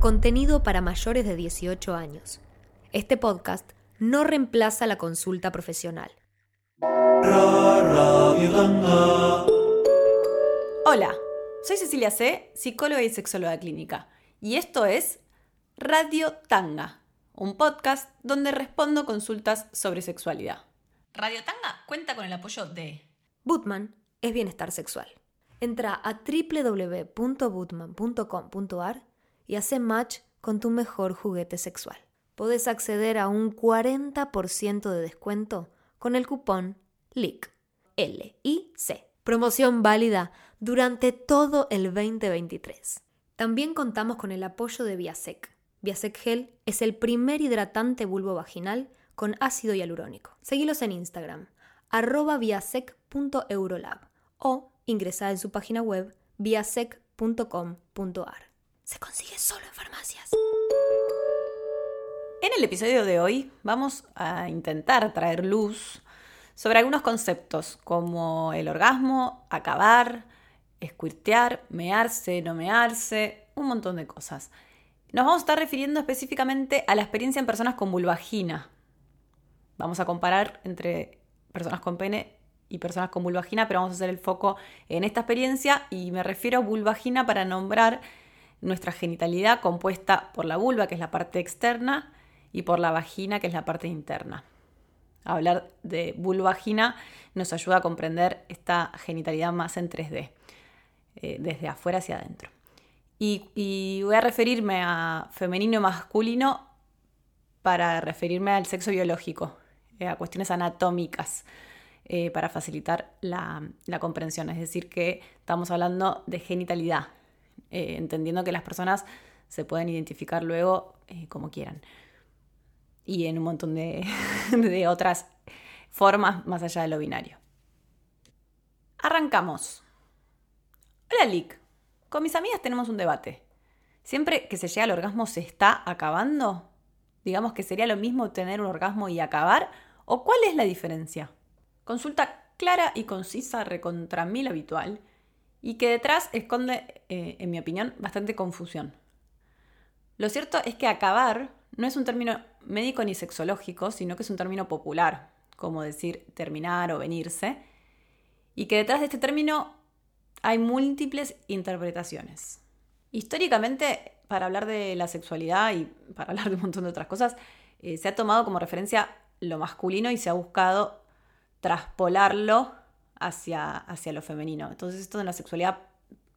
Contenido para mayores de 18 años. Este podcast no reemplaza la consulta profesional. Hola, soy Cecilia C., psicóloga y sexóloga clínica, y esto es Radio Tanga, un podcast donde respondo consultas sobre sexualidad. Radio Tanga cuenta con el apoyo de Bootman es bienestar sexual. Entra a www.bootman.com.ar y hace match con tu mejor juguete sexual. Podés acceder a un 40% de descuento con el cupón LIC. L-I-C. Promoción válida durante todo el 2023. También contamos con el apoyo de Viasec. Viasec Gel es el primer hidratante bulbo vaginal con ácido hialurónico. Seguilos en Instagram, arroba viasec.eurolab o ingresar en su página web viasec.com.ar. Se consigue solo en farmacias. En el episodio de hoy vamos a intentar traer luz sobre algunos conceptos como el orgasmo, acabar, escuirtear, mearse, no mearse, un montón de cosas. Nos vamos a estar refiriendo específicamente a la experiencia en personas con vulvagina. Vamos a comparar entre personas con pene y personas con vulvagina, pero vamos a hacer el foco en esta experiencia y me refiero a vulvagina para nombrar nuestra genitalidad compuesta por la vulva, que es la parte externa, y por la vagina, que es la parte interna. Hablar de vulvagina nos ayuda a comprender esta genitalidad más en 3D, eh, desde afuera hacia adentro. Y, voy a referirme a femenino y masculino para referirme al sexo biológico, eh, a cuestiones anatómicas. Eh, para facilitar la, comprensión. Es decir, que estamos hablando de genitalidad, entendiendo que las personas se pueden identificar luego como quieran y en un montón de, otras formas más allá de lo binario. Arrancamos. Hola Lick, con mis amigas tenemos un debate. Siempre que se llega al orgasmo se está acabando. Digamos que sería lo mismo tener un orgasmo y acabar. ¿O cuál es la diferencia? Consulta clara y concisa recontra mil habitual y que detrás esconde, eh, en mi opinión, bastante confusión. Lo cierto es que acabar no es un término médico ni sexológico, sino que es un término popular, como decir terminar o venirse, y que detrás de este término hay múltiples interpretaciones. Históricamente, para hablar de la sexualidad y para hablar de un montón de otras cosas, eh, se ha tomado como referencia lo masculino y se ha buscado traspolarlo hacia, hacia lo femenino. Entonces esto de la sexualidad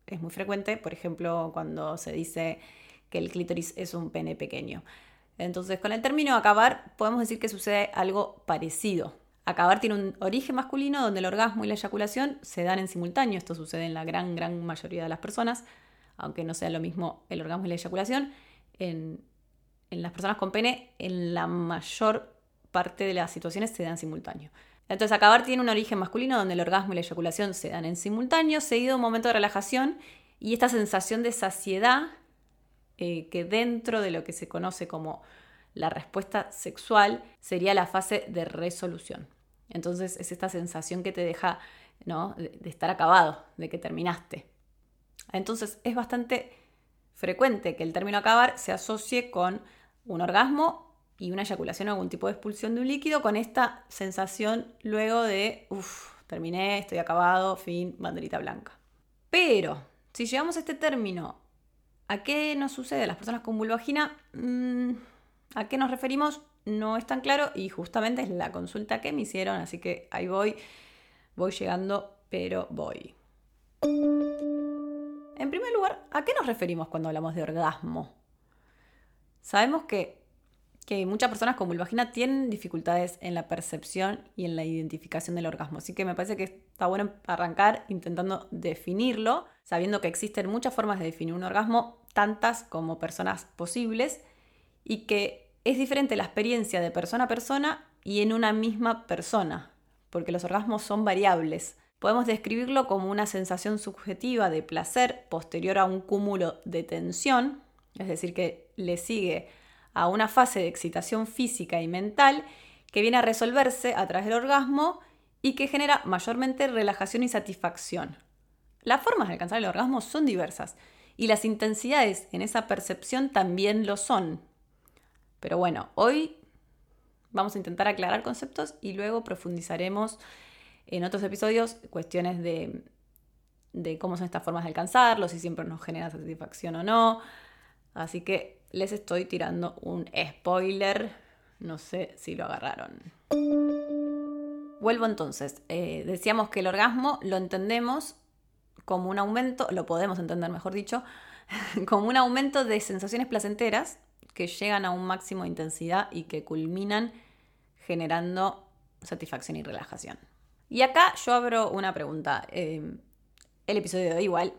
es muy frecuente, por ejemplo, cuando se dice que el clítoris es un pene pequeño. Entonces, con el término acabar, podemos decir que sucede algo parecido. Acabar tiene un origen masculino donde el orgasmo y la eyaculación se dan en simultáneo. Esto sucede en la gran, gran mayoría de las personas, aunque no sea lo mismo el orgasmo y la eyaculación. En, en las personas con pene, en la mayor parte de las situaciones se dan simultáneo. Entonces, acabar tiene un origen masculino donde el orgasmo y la eyaculación se dan en simultáneo, seguido de un momento de relajación y esta sensación de saciedad eh, que dentro de lo que se conoce como la respuesta sexual sería la fase de resolución. Entonces es esta sensación que te deja ¿no? de, estar acabado, de que terminaste. Entonces es bastante frecuente que el término acabar se asocie con un orgasmo y una eyaculación o algún tipo de expulsión de un líquido con esta sensación luego de, uff, terminé, estoy acabado, fin, banderita blanca. Pero si llevamos este término ¿A qué nos sucede las personas con vulvagina? Mm, ¿A qué nos referimos? No es tan claro y justamente es la consulta que me hicieron, así que ahí voy, voy llegando, pero voy. En primer lugar, ¿a qué nos referimos cuando hablamos de orgasmo? Sabemos que, que muchas personas con vulvagina tienen dificultades en la percepción y en la identificación del orgasmo, así que me parece que está bueno arrancar intentando definirlo sabiendo que existen muchas formas de definir un orgasmo, tantas como personas posibles, y que es diferente la experiencia de persona a persona y en una misma persona, porque los orgasmos son variables. Podemos describirlo como una sensación subjetiva de placer posterior a un cúmulo de tensión, es decir, que le sigue a una fase de excitación física y mental que viene a resolverse a través del orgasmo y que genera mayormente relajación y satisfacción. Las formas de alcanzar el orgasmo son diversas y las intensidades en esa percepción también lo son. Pero bueno, hoy vamos a intentar aclarar conceptos y luego profundizaremos en otros episodios cuestiones de, de cómo son estas formas de alcanzarlo, si siempre nos genera satisfacción o no. Así que les estoy tirando un spoiler. No sé si lo agarraron. Vuelvo entonces. Eh, decíamos que el orgasmo lo entendemos como un aumento, lo podemos entender mejor dicho, como un aumento de sensaciones placenteras que llegan a un máximo de intensidad y que culminan generando satisfacción y relajación. Y acá yo abro una pregunta. Eh, el episodio de igual,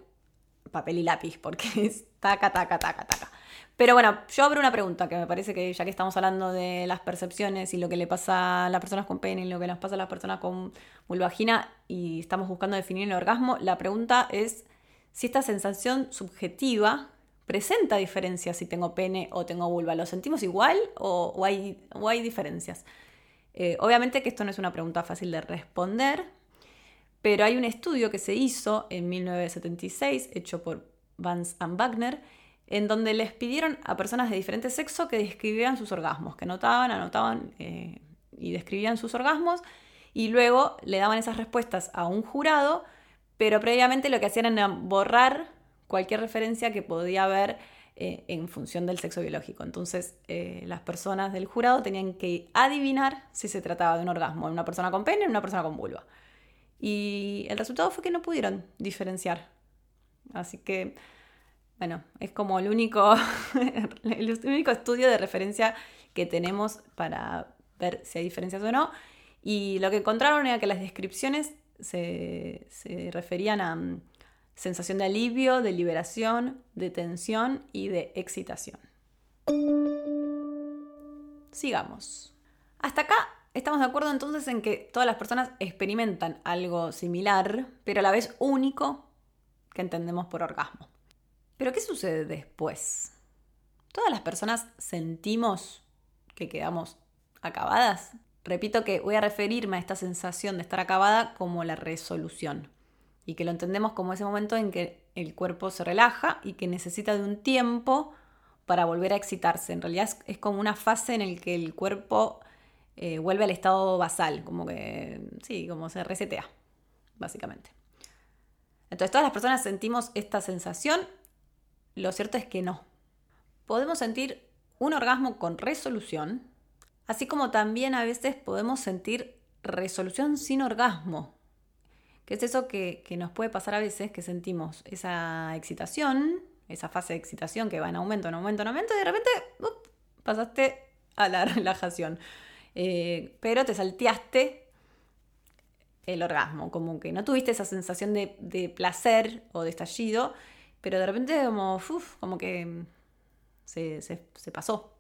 papel y lápiz, porque es taca, taca, taca, taca. Pero bueno, yo abro una pregunta que me parece que ya que estamos hablando de las percepciones y lo que le pasa a las personas con pene y lo que nos pasa a las personas con vulvagina y estamos buscando definir el orgasmo, la pregunta es si esta sensación subjetiva presenta diferencias si tengo pene o tengo vulva. ¿Lo sentimos igual o, hay, hay, diferencias? Eh, obviamente que esto no es una pregunta fácil de responder, pero hay un estudio que se hizo en 1976, hecho por Vance and Wagner, en donde les pidieron a personas de diferente sexo que describieran sus orgasmos, que anotaban, anotaban eh, y describían sus orgasmos, y luego le daban esas respuestas a un jurado, pero previamente lo que hacían era borrar cualquier referencia que podía haber eh, en función del sexo biológico. Entonces, eh, las personas del jurado tenían que adivinar si se trataba de un orgasmo en una persona con pene o en una persona con vulva. Y el resultado fue que no pudieron diferenciar. Así que bueno, es como el único, el único estudio de referencia que tenemos para ver si hay diferencias o no. Y lo que encontraron era que las descripciones se, referían a mm, sensación de alivio, de liberación, de tensión y de excitación. Sigamos. Hasta acá estamos de acuerdo entonces en que todas las personas experimentan algo similar, pero a la vez único que entendemos por orgasmo. Pero ¿qué sucede después? ¿Todas las personas sentimos que quedamos acabadas? Repito que voy a referirme a esta sensación de estar acabada como la resolución y que lo entendemos como ese momento en que el cuerpo se relaja y que necesita de un tiempo para volver a excitarse. En realidad es, como una fase en la que el cuerpo eh, vuelve al estado basal, como que, sí, como se resetea, básicamente. Entonces todas las personas sentimos esta sensación lo cierto es que no. Podemos sentir un orgasmo con resolución, así como también a veces podemos sentir resolución sin orgasmo, que es eso que, nos puede pasar a veces, que sentimos esa excitación, esa fase de excitación que va en aumento, en aumento, en aumento, y de repente pasaste a la relajación. Eh, pero te salteaste el orgasmo, como que no tuviste esa sensación de, de placer o de estallido, pero de repente como, como que se, se, pasó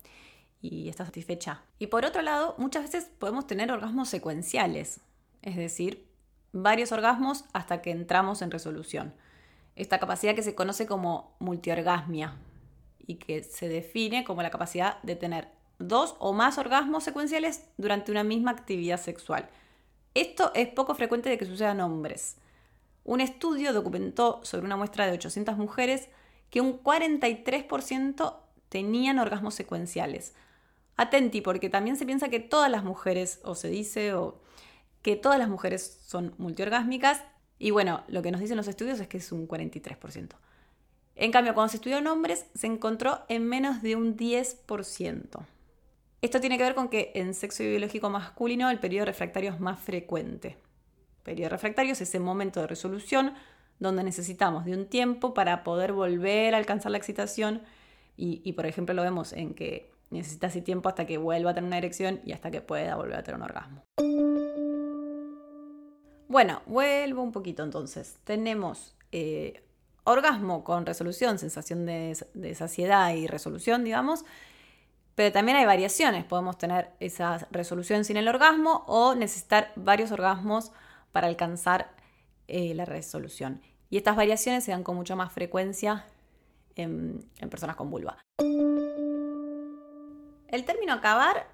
y está satisfecha. Y por otro lado, muchas veces podemos tener orgasmos secuenciales, es decir, varios orgasmos hasta que entramos en resolución. Esta capacidad que se conoce como multiorgasmia y que se define como la capacidad de tener dos o más orgasmos secuenciales durante una misma actividad sexual. Esto es poco frecuente de que suceda en hombres. Un estudio documentó sobre una muestra de 800 mujeres que un 43% tenían orgasmos secuenciales. Atenti, porque también se piensa que todas las mujeres, o se dice, o que todas las mujeres son multiorgásmicas, y bueno, lo que nos dicen los estudios es que es un 43%. En cambio, cuando se estudió en hombres, se encontró en menos de un 10%. Esto tiene que ver con que en sexo biológico masculino el periodo refractario es más frecuente periodo refractario es ese momento de resolución donde necesitamos de un tiempo para poder volver a alcanzar la excitación y, por ejemplo lo vemos en que necesita ese tiempo hasta que vuelva a tener una erección y hasta que pueda volver a tener un orgasmo. Bueno, vuelvo un poquito entonces. Tenemos eh, orgasmo con resolución, sensación de, de, saciedad y resolución, digamos, pero también hay variaciones. Podemos tener esa resolución sin el orgasmo o necesitar varios orgasmos para alcanzar eh, la resolución. Y estas variaciones se dan con mucha más frecuencia en, personas con vulva. El término acabar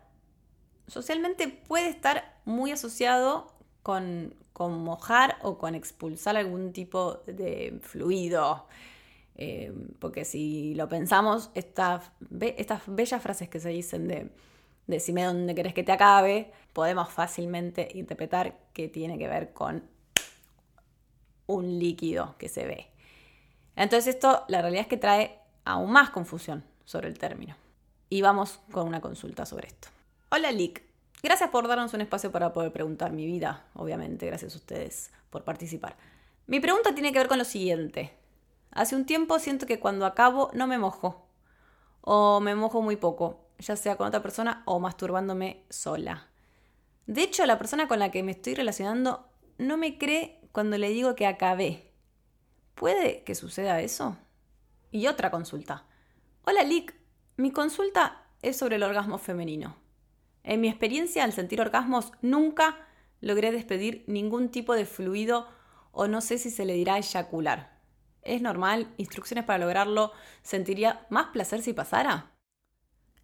socialmente puede estar muy asociado con, con, mojar o con expulsar algún tipo de fluido. Eh, porque si lo pensamos, estas, estas bellas frases que se dicen de decime dónde querés que te acabe, podemos fácilmente interpretar que tiene que ver con un líquido que se ve. Entonces esto, la realidad es que trae aún más confusión sobre el término. Y vamos con una consulta sobre esto. Hola Lick, gracias por darnos un espacio para poder preguntar mi vida, obviamente, gracias a ustedes por participar. Mi pregunta tiene que ver con lo siguiente. Hace un tiempo siento que cuando acabo no me mojo, o me mojo muy poco, ya sea con otra persona o masturbándome sola. De hecho, la persona con la que me estoy relacionando no me cree cuando le digo que acabé. ¿Puede que suceda eso? Y otra consulta. Hola Lick, mi consulta es sobre el orgasmo femenino. En mi experiencia al sentir orgasmos nunca logré despedir ningún tipo de fluido o no sé si se le dirá eyacular. ¿Es normal? ¿Instrucciones para lograrlo? ¿Sentiría más placer si pasara?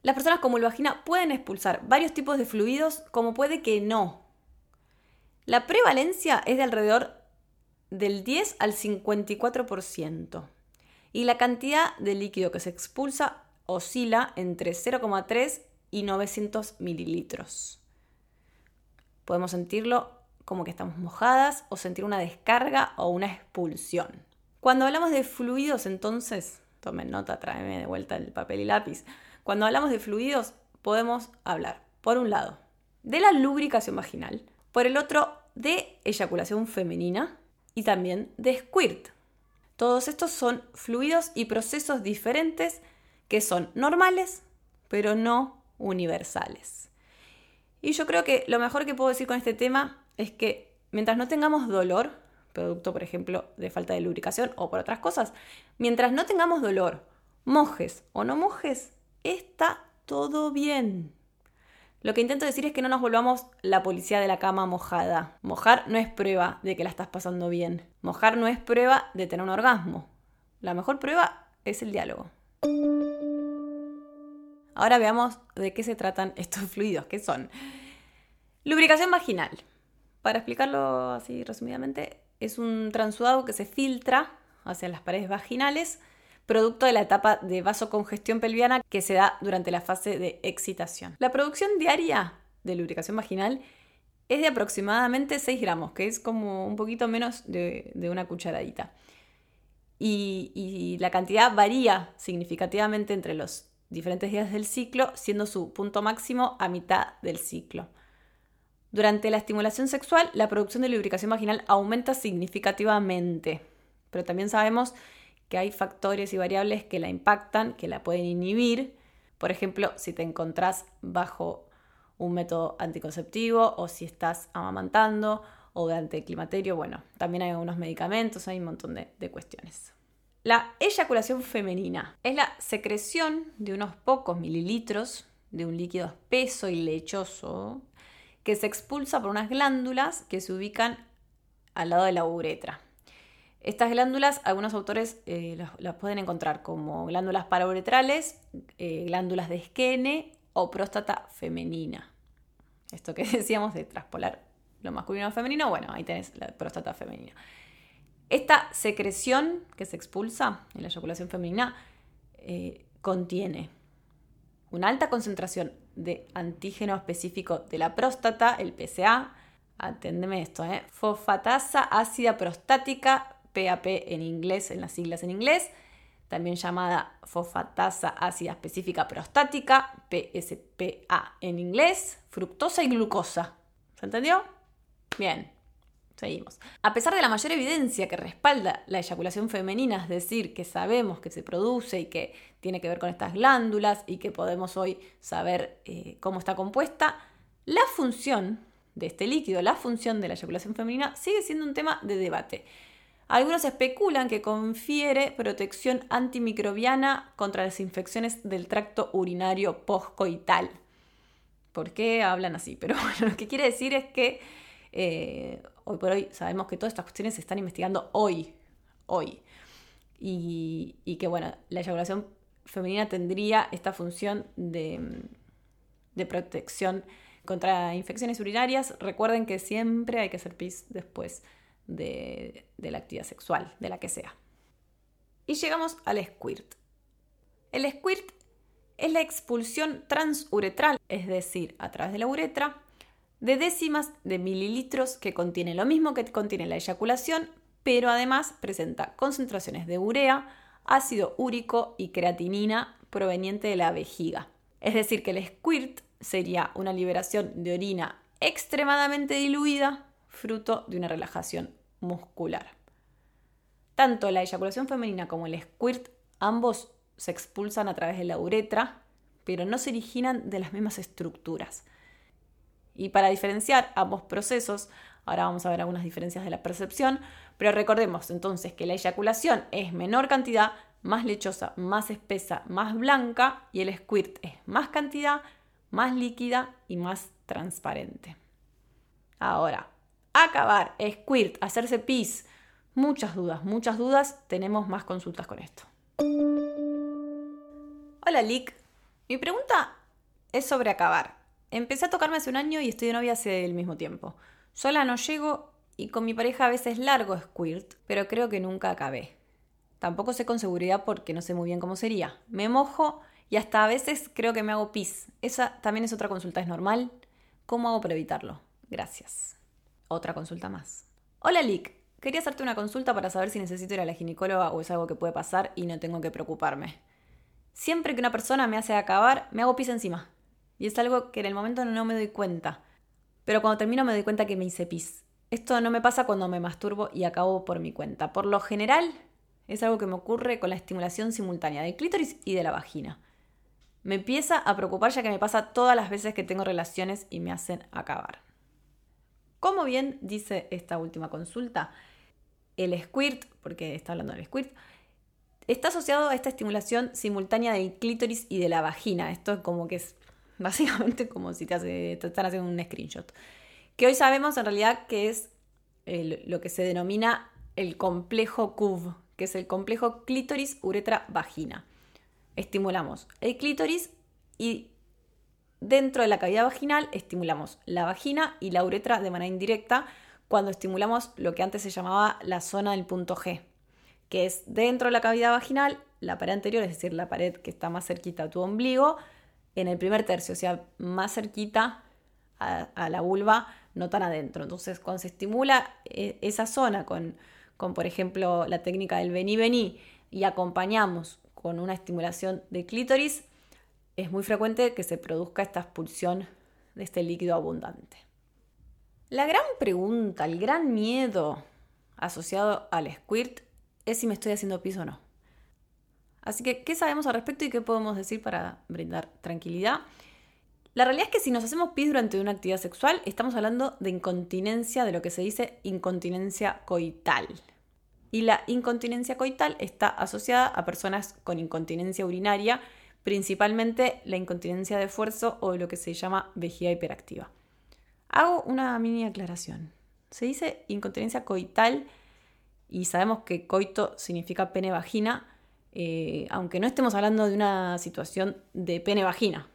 Las personas con vulvagina pueden expulsar varios tipos de fluidos como puede que no. La prevalencia es de alrededor del 10 al 54% y la cantidad de líquido que se expulsa oscila entre 0,3 y 900 mililitros. Podemos sentirlo como que estamos mojadas o sentir una descarga o una expulsión. Cuando hablamos de fluidos, entonces, tomen nota, tráeme de vuelta el papel y lápiz. Cuando hablamos de fluidos, podemos hablar, por un lado, de la lubricación vaginal, por el otro, de eyaculación femenina y también de squirt. Todos estos son fluidos y procesos diferentes que son normales, pero no universales. Y yo creo que lo mejor que puedo decir con este tema es que mientras no tengamos dolor, producto por ejemplo de falta de lubricación o por otras cosas, mientras no tengamos dolor, mojes o no mojes, está todo bien. Lo que intento decir es que no nos volvamos la policía de la cama mojada. Mojar no es prueba de que la estás pasando bien. Mojar no es prueba de tener un orgasmo. La mejor prueba es el diálogo. Ahora veamos de qué se tratan estos fluidos, ¿Qué son. Lubricación vaginal. Para explicarlo así resumidamente, es un transudado que se filtra hacia las paredes vaginales producto de la etapa de vasocongestión pelviana que se da durante la fase de excitación. La producción diaria de lubricación vaginal es de aproximadamente 6 gramos, que es como un poquito menos de, una cucharadita. Y, y, la cantidad varía significativamente entre los diferentes días del ciclo, siendo su punto máximo a mitad del ciclo. Durante la estimulación sexual, la producción de lubricación vaginal aumenta significativamente, pero también sabemos que hay factores y variables que la impactan, que la pueden inhibir. Por ejemplo, si te encontrás bajo un método anticonceptivo o si estás amamantando o de climaterio, bueno, también hay algunos medicamentos, hay un montón de cuestiones. La eyaculación femenina es la secreción de unos pocos mililitros de un líquido espeso y lechoso que se expulsa por unas glándulas que se ubican al lado de la uretra. Estas glándulas, algunos autores eh, las, pueden encontrar como glándulas parauretrales, eh, glándulas de esquene o próstata femenina. Esto que decíamos de traspolar lo masculino a femenino, bueno, ahí tenés la próstata femenina. Esta secreción que se expulsa en la eyaculación femenina eh, contiene una alta concentración de antígeno específico de la próstata, el PSA, atendeme esto, ¿eh? fosfatasa ácida prostática PAP en inglés, en las siglas en inglés, también llamada fosfatasa ácida específica prostática, PSPA en inglés, fructosa y glucosa. ¿Se entendió? Bien, seguimos. A pesar de la mayor evidencia que respalda la eyaculación femenina, es decir, que sabemos que se produce y que tiene que ver con estas glándulas y que podemos hoy saber eh, cómo está compuesta, la función de este líquido, la función de la eyaculación femenina, sigue siendo un tema de debate. Algunos especulan que confiere protección antimicrobiana contra las infecciones del tracto urinario postcoital. ¿Por qué hablan así? Pero bueno, lo que quiere decir es que eh, hoy por hoy sabemos que todas estas cuestiones se están investigando hoy, hoy. Y, que bueno, la eyaculación femenina tendría esta función de, de protección contra infecciones urinarias. Recuerden que siempre hay que hacer pis después de, la actividad sexual, de la que sea. Y llegamos al squirt. El squirt es la expulsión transuretral, es decir, a través de la uretra, de décimas de mililitros que contiene lo mismo que contiene la eyaculación, pero además presenta concentraciones de urea, ácido úrico y creatinina proveniente de la vejiga. Es decir, que el squirt sería una liberación de orina extremadamente diluida, fruto de una relajación muscular. Tanto la eyaculación femenina como el squirt, ambos se expulsan a través de la uretra, pero no se originan de las mismas estructuras. Y para diferenciar ambos procesos, ahora vamos a ver algunas diferencias de la percepción, pero recordemos entonces que la eyaculación es menor cantidad, más lechosa, más espesa, más blanca, y el squirt es más cantidad, más líquida y más transparente. Ahora, acabar, squirt, hacerse pis, muchas dudas, muchas dudas, tenemos más consultas con esto. Hola Lick, mi pregunta es sobre acabar. Empecé a tocarme hace un año y estoy de novia hace el mismo tiempo. Sola no llego y con mi pareja a veces largo squirt, pero creo que nunca acabé. Tampoco sé con seguridad porque no sé muy bien cómo sería. Me mojo y hasta a veces creo que me hago pis. Esa también es otra consulta, ¿es normal? ¿Cómo hago para evitarlo? Gracias. Otra consulta más. Hola Lick, quería hacerte una consulta para saber si necesito ir a la ginecóloga o es algo que puede pasar y no tengo que preocuparme. Siempre que una persona me hace acabar, me hago pis encima. Y es algo que en el momento no me doy cuenta. Pero cuando termino me doy cuenta que me hice pis. Esto no me pasa cuando me masturbo y acabo por mi cuenta. Por lo general, es algo que me ocurre con la estimulación simultánea del clítoris y de la vagina. Me empieza a preocupar ya que me pasa todas las veces que tengo relaciones y me hacen acabar. Como bien dice esta última consulta, el squirt, porque está hablando del squirt, está asociado a esta estimulación simultánea del clítoris y de la vagina. Esto es como que es básicamente como si te, están haciendo un screenshot. Que hoy sabemos en realidad que es lo que se denomina el complejo CUV, que es el complejo clítoris, uretra, vagina. Estimulamos el clítoris y dentro de la cavidad vaginal estimulamos la vagina y la uretra de manera indirecta cuando estimulamos lo que antes se llamaba la zona del punto G, que es dentro de la cavidad vaginal, la pared anterior, es decir, la pared que está más cerquita a tu ombligo, en el primer tercio, o sea, más cerquita a, la vulva, no tan adentro. Entonces, cuando se estimula eh, esa zona con, con, por ejemplo, la técnica del vení-vení y acompañamos con una estimulación de clítoris, es muy frecuente que se produzca esta expulsión de este líquido abundante. La gran pregunta, el gran miedo asociado al squirt es si me estoy haciendo pis o no. Así que, ¿qué sabemos al respecto y qué podemos decir para brindar tranquilidad? La realidad es que si nos hacemos pis durante una actividad sexual, estamos hablando de incontinencia, de lo que se dice incontinencia coital. Y la incontinencia coital está asociada a personas con incontinencia urinaria, principalmente la incontinencia de esfuerzo o lo que se llama vejiga hiperactiva. Hago una mini aclaración. Se dice incontinencia coital y sabemos que coito significa pene-vagina, eh, aunque no estemos hablando de una situación de pene-vagina,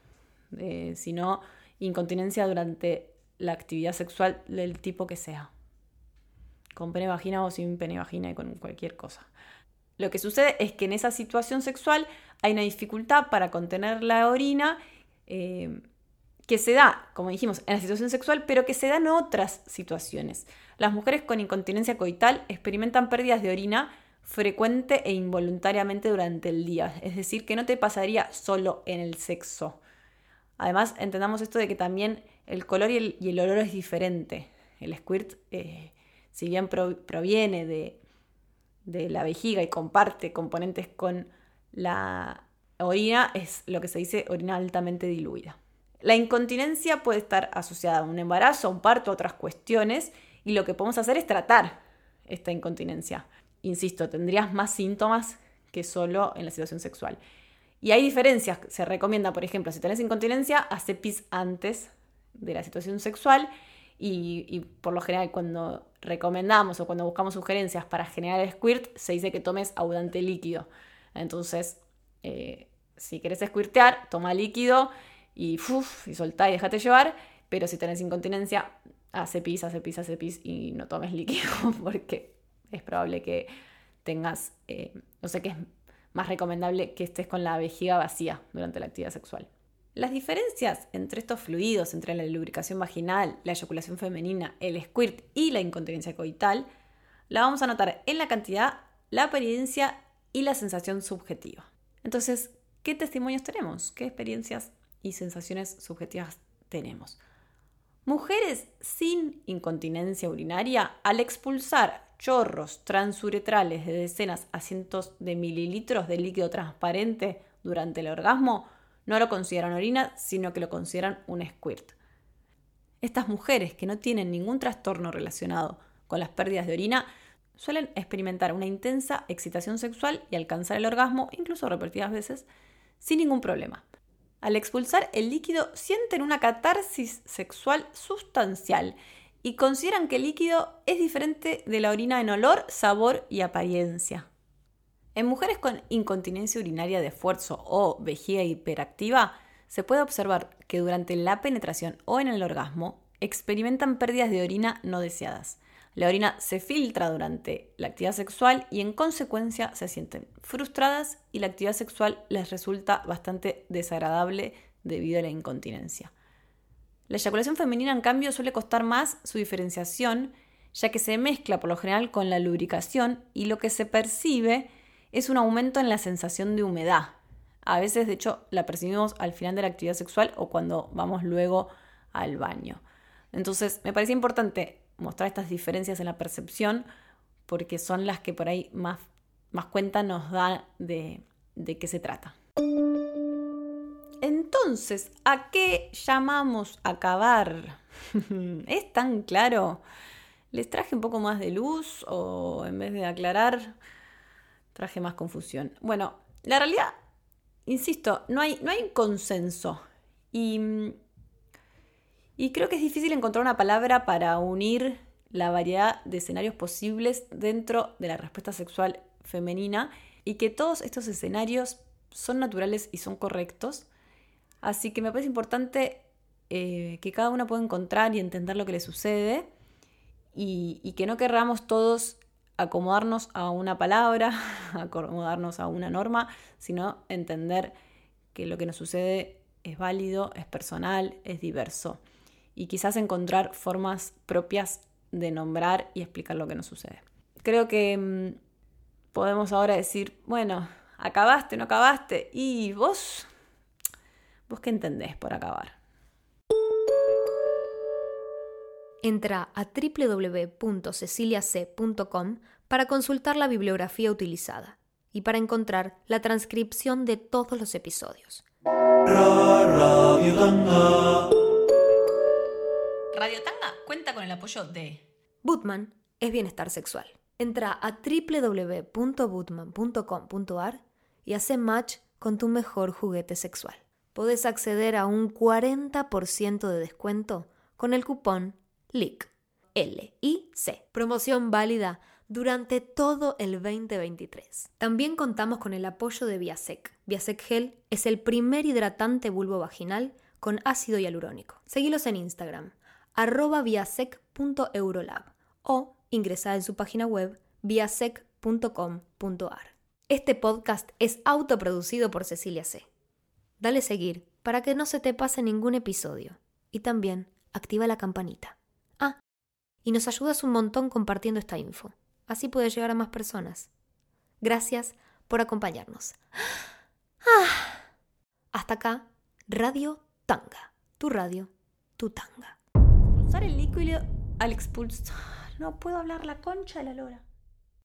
eh, sino incontinencia durante la actividad sexual del tipo que sea, con pene-vagina o sin pene-vagina y con cualquier cosa. Lo que sucede es que en esa situación sexual hay una dificultad para contener la orina eh, que se da, como dijimos, en la situación sexual, pero que se da en otras situaciones. Las mujeres con incontinencia coital experimentan pérdidas de orina frecuente e involuntariamente durante el día. Es decir, que no te pasaría solo en el sexo. Además, entendamos esto de que también el color y el, olor es diferente. El squirt, eh, si bien proviene de, de la vejiga y comparte componentes con la orina, es lo que se dice orina altamente diluida. La incontinencia puede estar asociada a un embarazo, a un parto, a otras cuestiones, y lo que podemos hacer es tratar esta incontinencia insisto, tendrías más síntomas que solo en la situación sexual. Y hay diferencias. Se recomienda, por ejemplo, si tenés incontinencia, hace pis antes de la situación sexual. Y, por lo general, cuando recomendamos o cuando buscamos sugerencias para generar el squirt, se dice que tomes abundante líquido. Entonces, eh, si querés squirtear, toma líquido y, uf, y soltá y déjate llevar. Pero si tenés incontinencia, hace pis, hace pis, hace pis y no tomes líquido porque es probable que tengas, eh, no sé, que más recomendable que estés con la vejiga vacía durante la actividad sexual. Las diferencias entre estos fluidos, entre la lubricación vaginal, la eyaculación femenina, el squirt y la incontinencia coital, la vamos a notar en la cantidad, la apariencia y la sensación subjetiva. Entonces, ¿qué testimonios tenemos? ¿Qué experiencias y sensaciones subjetivas tenemos? Mujeres sin incontinencia urinaria, al expulsar chorros transuretrales de decenas a cientos de mililitros de líquido transparente durante el orgasmo, no lo consideran orina, sino que lo consideran un squirt. Estas mujeres que no tienen ningún trastorno relacionado con las pérdidas de orina suelen experimentar una intensa excitación sexual y alcanzar el orgasmo, incluso repetidas veces, sin ningún problema. Al expulsar el líquido sienten una catarsis sexual sustancial y consideran que el líquido es diferente de la orina en olor, sabor y apariencia. En mujeres con incontinencia urinaria de esfuerzo o vejiga hiperactiva, se puede observar que durante la penetración o en el orgasmo experimentan pérdidas de orina no deseadas. La orina se filtra durante la actividad sexual y en consecuencia se sienten frustradas y la actividad sexual les resulta bastante desagradable debido a la incontinencia. La eyaculación femenina, en cambio, suele costar más su diferenciación, ya que se mezcla por lo general con la lubricación y lo que se percibe es un aumento en la sensación de humedad. A veces, de hecho, la percibimos al final de la actividad sexual o cuando vamos luego al baño. Entonces, me parece importante mostrar estas diferencias en la percepción porque son las que por ahí más, más cuenta nos da de, de qué se trata. Entonces, ¿a qué llamamos acabar? ¿Es tan claro? ¿Les traje un poco más de luz o en vez de aclarar, traje más confusión? Bueno, la realidad, insisto, no hay, no hay consenso. Y y creo que es difícil encontrar una palabra para unir la variedad de escenarios posibles dentro de la respuesta sexual femenina y que todos estos escenarios son naturales y son correctos. Así que me parece importante eh, que cada uno pueda encontrar y entender lo que le sucede y que no querramos todos acomodarnos a una palabra, acomodarnos a una norma, sino entender que lo que nos sucede es válido, es personal, es diverso y quizás encontrar formas propias de nombrar y explicar lo que nos sucede. Creo que mm, podemos ahora decir, bueno, acabaste, no acabaste, y vos, vos qué entendés por acabar. Entra a www.ceciliac.com para consultar la bibliografía utilizada y para encontrar la transcripción de todos los episodios. Radio Tanga cuenta con el apoyo de Bootman es bienestar sexual. Entra a www.bootman.com.ar y hace match con tu mejor juguete sexual. Podés acceder a un 40% de descuento con el cupón LIC. L-I-C. Promoción válida durante todo el 2023. También contamos con el apoyo de Viasec. Viasec Gel es el primer hidratante vulvo vaginal con ácido hialurónico. Seguilos en Instagram, arroba viasec.eurolab o ingresar en su página web viasec.com.ar. Este podcast es autoproducido por Cecilia C. Dale seguir para que no se te pase ningún episodio y también activa la campanita. Ah, y nos ayudas un montón compartiendo esta info. Así puede llegar a más personas. Gracias por acompañarnos. Ah. Hasta acá, Radio Tanga. Tu radio, tu tanga el líquido al expulsar. No puedo hablar la concha de la lora.